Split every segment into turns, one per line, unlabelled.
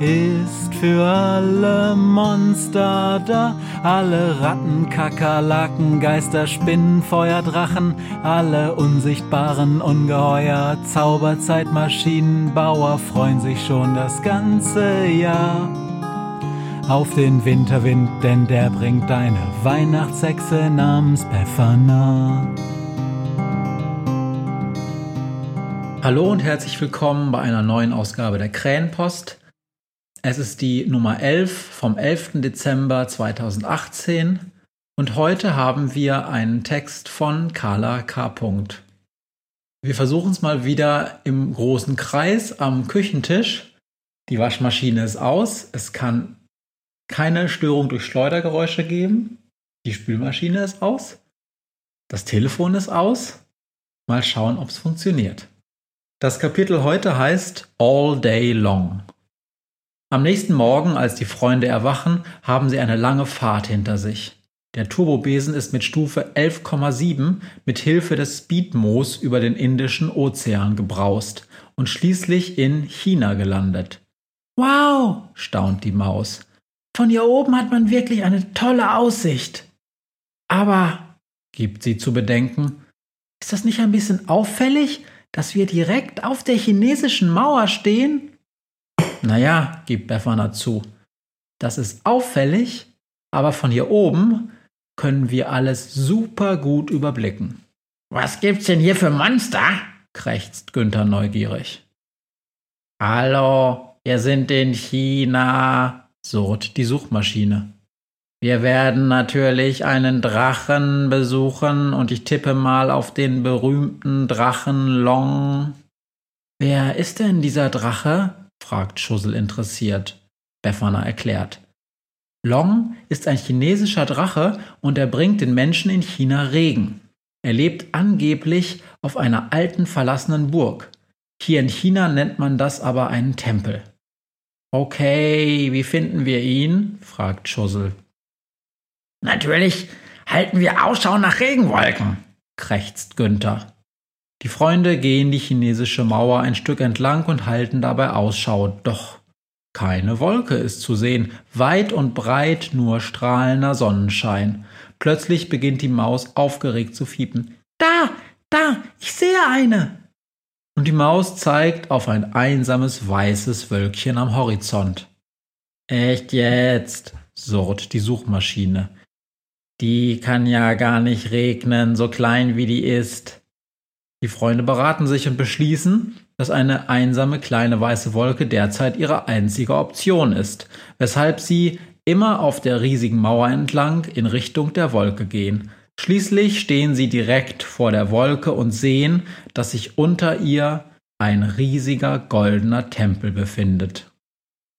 ist für alle Monster da, alle Ratten, Kakerlaken, Geister, Spinnen, Feuer, Drachen, alle unsichtbaren Ungeheuer, Zauberzeitmaschinenbauer freuen sich schon das ganze Jahr auf den Winterwind, denn der bringt deine Weihnachtshexe namens Befana.
Hallo und herzlich willkommen bei einer neuen Ausgabe der Krähenpost. Es ist die Nummer 11 vom 11. Dezember 2018 und heute haben wir einen Text von Carla K. Wir versuchen es mal wieder im großen Kreis am Küchentisch. Die Waschmaschine ist aus. Es kann keine Störung durch Schleudergeräusche geben. Die Spülmaschine ist aus. Das Telefon ist aus. Mal schauen, ob es funktioniert. Das Kapitel heute heißt All Day Long. Am nächsten Morgen, als die Freunde erwachen, haben sie eine lange Fahrt hinter sich. Der Turbobesen ist mit Stufe 11,7 mit Hilfe des Speedmoos über den Indischen Ozean gebraust und schließlich in China gelandet. Wow, staunt die Maus. Von hier oben hat man wirklich eine tolle Aussicht. Aber, gibt sie zu bedenken, ist das nicht ein bisschen auffällig, dass wir direkt auf der chinesischen Mauer stehen? Naja, gibt Befana zu. Das ist auffällig, aber von hier oben können wir alles super gut überblicken. Was gibt's denn hier für Monster? krächzt Günther neugierig. Hallo, wir sind in China, surrt die Suchmaschine. Wir werden natürlich einen Drachen besuchen und ich tippe mal auf den berühmten Drachen Long. Wer ist denn dieser Drache? Fragt Schussel interessiert. Befana erklärt. Long ist ein chinesischer Drache und er bringt den Menschen in China Regen. Er lebt angeblich auf einer alten verlassenen Burg. Hier in China nennt man das aber einen Tempel. Okay, wie finden wir ihn? fragt Schussel. Natürlich halten wir Ausschau nach Regenwolken, krächzt Günther. Die Freunde gehen die chinesische Mauer ein Stück entlang und halten dabei Ausschau, doch keine Wolke ist zu sehen, weit und breit nur strahlender Sonnenschein. Plötzlich beginnt die Maus aufgeregt zu fiepen. Da, da, ich sehe eine. Und die Maus zeigt auf ein einsames weißes Wölkchen am Horizont. Echt jetzt, surrt die Suchmaschine. Die kann ja gar nicht regnen, so klein wie die ist. Die Freunde beraten sich und beschließen, dass eine einsame kleine weiße Wolke derzeit ihre einzige Option ist, weshalb sie immer auf der riesigen Mauer entlang in Richtung der Wolke gehen. Schließlich stehen sie direkt vor der Wolke und sehen, dass sich unter ihr ein riesiger goldener Tempel befindet.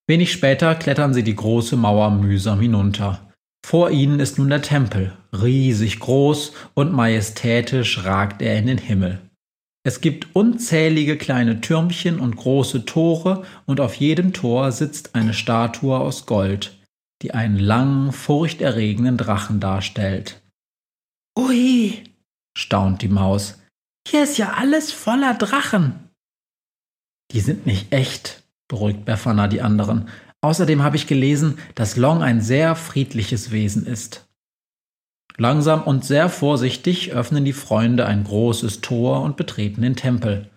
Wenig später klettern sie die große Mauer mühsam hinunter. Vor ihnen ist nun der Tempel, riesig groß und majestätisch ragt er in den Himmel. Es gibt unzählige kleine Türmchen und große Tore, und auf jedem Tor sitzt eine Statue aus Gold, die einen langen, furchterregenden Drachen darstellt. Ui, staunt die Maus, hier ist ja alles voller Drachen. Die sind nicht echt, beruhigt Befana die anderen. Außerdem habe ich gelesen, dass Long ein sehr friedliches Wesen ist. Langsam und sehr vorsichtig öffnen die Freunde ein großes Tor und betreten den Tempel.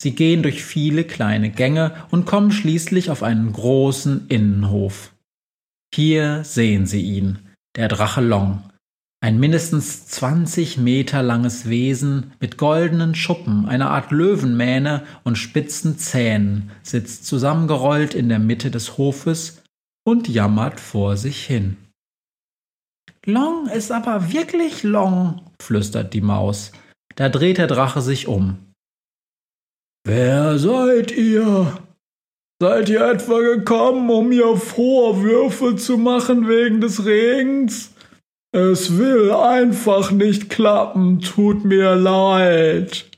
Sie gehen durch viele kleine Gänge und kommen schließlich auf einen großen Innenhof. Hier sehen sie ihn, der Drache Long, Ein mindestens 20 Meter langes Wesen mit goldenen Schuppen, einer Art Löwenmähne und spitzen Zähnen sitzt zusammengerollt in der Mitte des Hofes und jammert vor sich hin. Long ist aber wirklich long, flüstert die Maus. Da dreht der Drache sich um.
Wer seid ihr? Seid ihr etwa gekommen, um mir Vorwürfe zu machen wegen des Regens? Es will einfach nicht klappen, tut mir leid.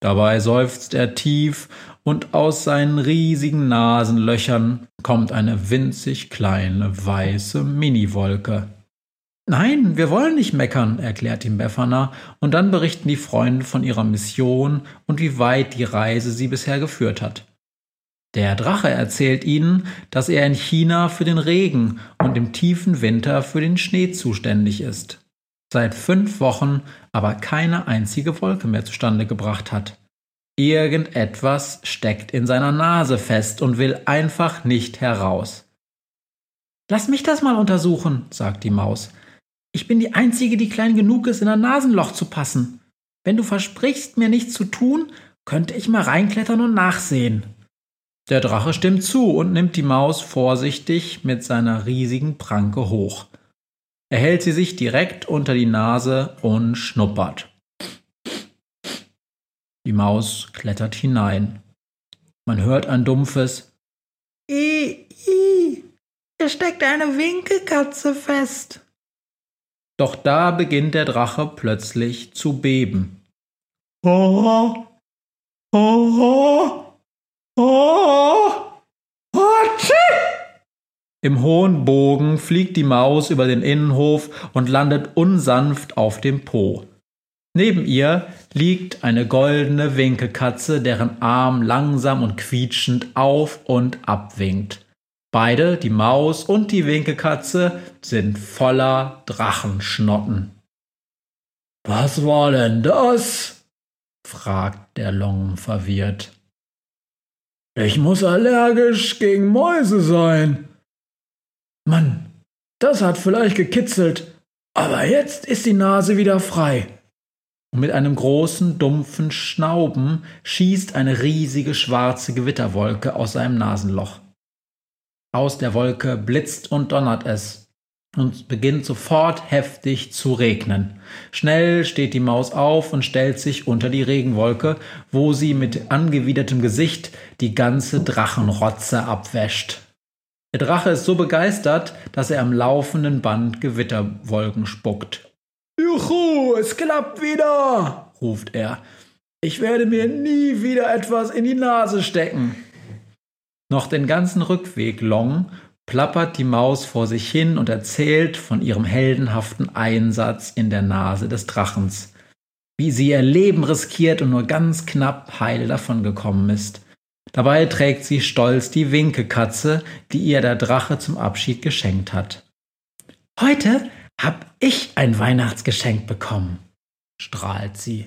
Dabei seufzt er tief und aus seinen riesigen Nasenlöchern kommt eine winzig kleine weiße Miniwolke. Nein, wir wollen nicht meckern, erklärt ihm Befana, und dann berichten die Freunde von ihrer Mission und wie weit die Reise sie bisher geführt hat. Der Drache erzählt ihnen, dass er in China für den Regen und im tiefen Winter für den Schnee zuständig ist. Seit fünf Wochen aber keine einzige Wolke mehr zustande gebracht hat. Irgendetwas steckt in seiner Nase fest und will einfach nicht heraus. Lass mich das mal untersuchen, sagt die Maus. Ich bin die Einzige, die klein genug ist, in ein Nasenloch zu passen. Wenn du versprichst, mir nichts zu tun, könnte ich mal reinklettern und nachsehen. Der Drache stimmt zu und nimmt die Maus vorsichtig mit seiner riesigen Pranke hoch. Er hält sie sich direkt unter die Nase und schnuppert. Die Maus klettert hinein. Man hört ein dumpfes I, I, hier steckt eine Winkelkatze fest. Doch da beginnt der Drache plötzlich zu beben.
Oh, oh, oh,
Im hohen Bogen fliegt die Maus über den Innenhof und landet unsanft auf dem Po. Neben ihr liegt eine goldene Winkelkatze, deren Arm langsam und quietschend auf und ab winkt. Beide, die Maus und die Winkelkatze, sind voller Drachenschnotten.
Was war denn das?
fragt der Long verwirrt.
Ich muss allergisch gegen Mäuse sein. Mann, das hat vielleicht gekitzelt, aber jetzt ist die Nase wieder frei.
Und mit einem großen, dumpfen Schnauben schießt eine riesige schwarze Gewitterwolke aus seinem Nasenloch. Aus der Wolke blitzt und donnert es und beginnt sofort heftig zu regnen. Schnell steht die Maus auf und stellt sich unter die Regenwolke, wo sie mit angewidertem Gesicht die ganze Drachenrotze abwäscht. Der Drache ist so begeistert, dass er am laufenden Band Gewitterwolken spuckt.
Juhu, es klappt wieder, ruft er. Ich werde mir nie wieder etwas in die Nase stecken.
Noch den ganzen Rückweg long plappert die Maus vor sich hin und erzählt von ihrem heldenhaften Einsatz in der Nase des Drachens, wie sie ihr Leben riskiert und nur ganz knapp heil davongekommen ist. Dabei trägt sie stolz die Winkekatze, die ihr der Drache zum Abschied geschenkt hat. Heute hab ich ein Weihnachtsgeschenk bekommen, strahlt sie.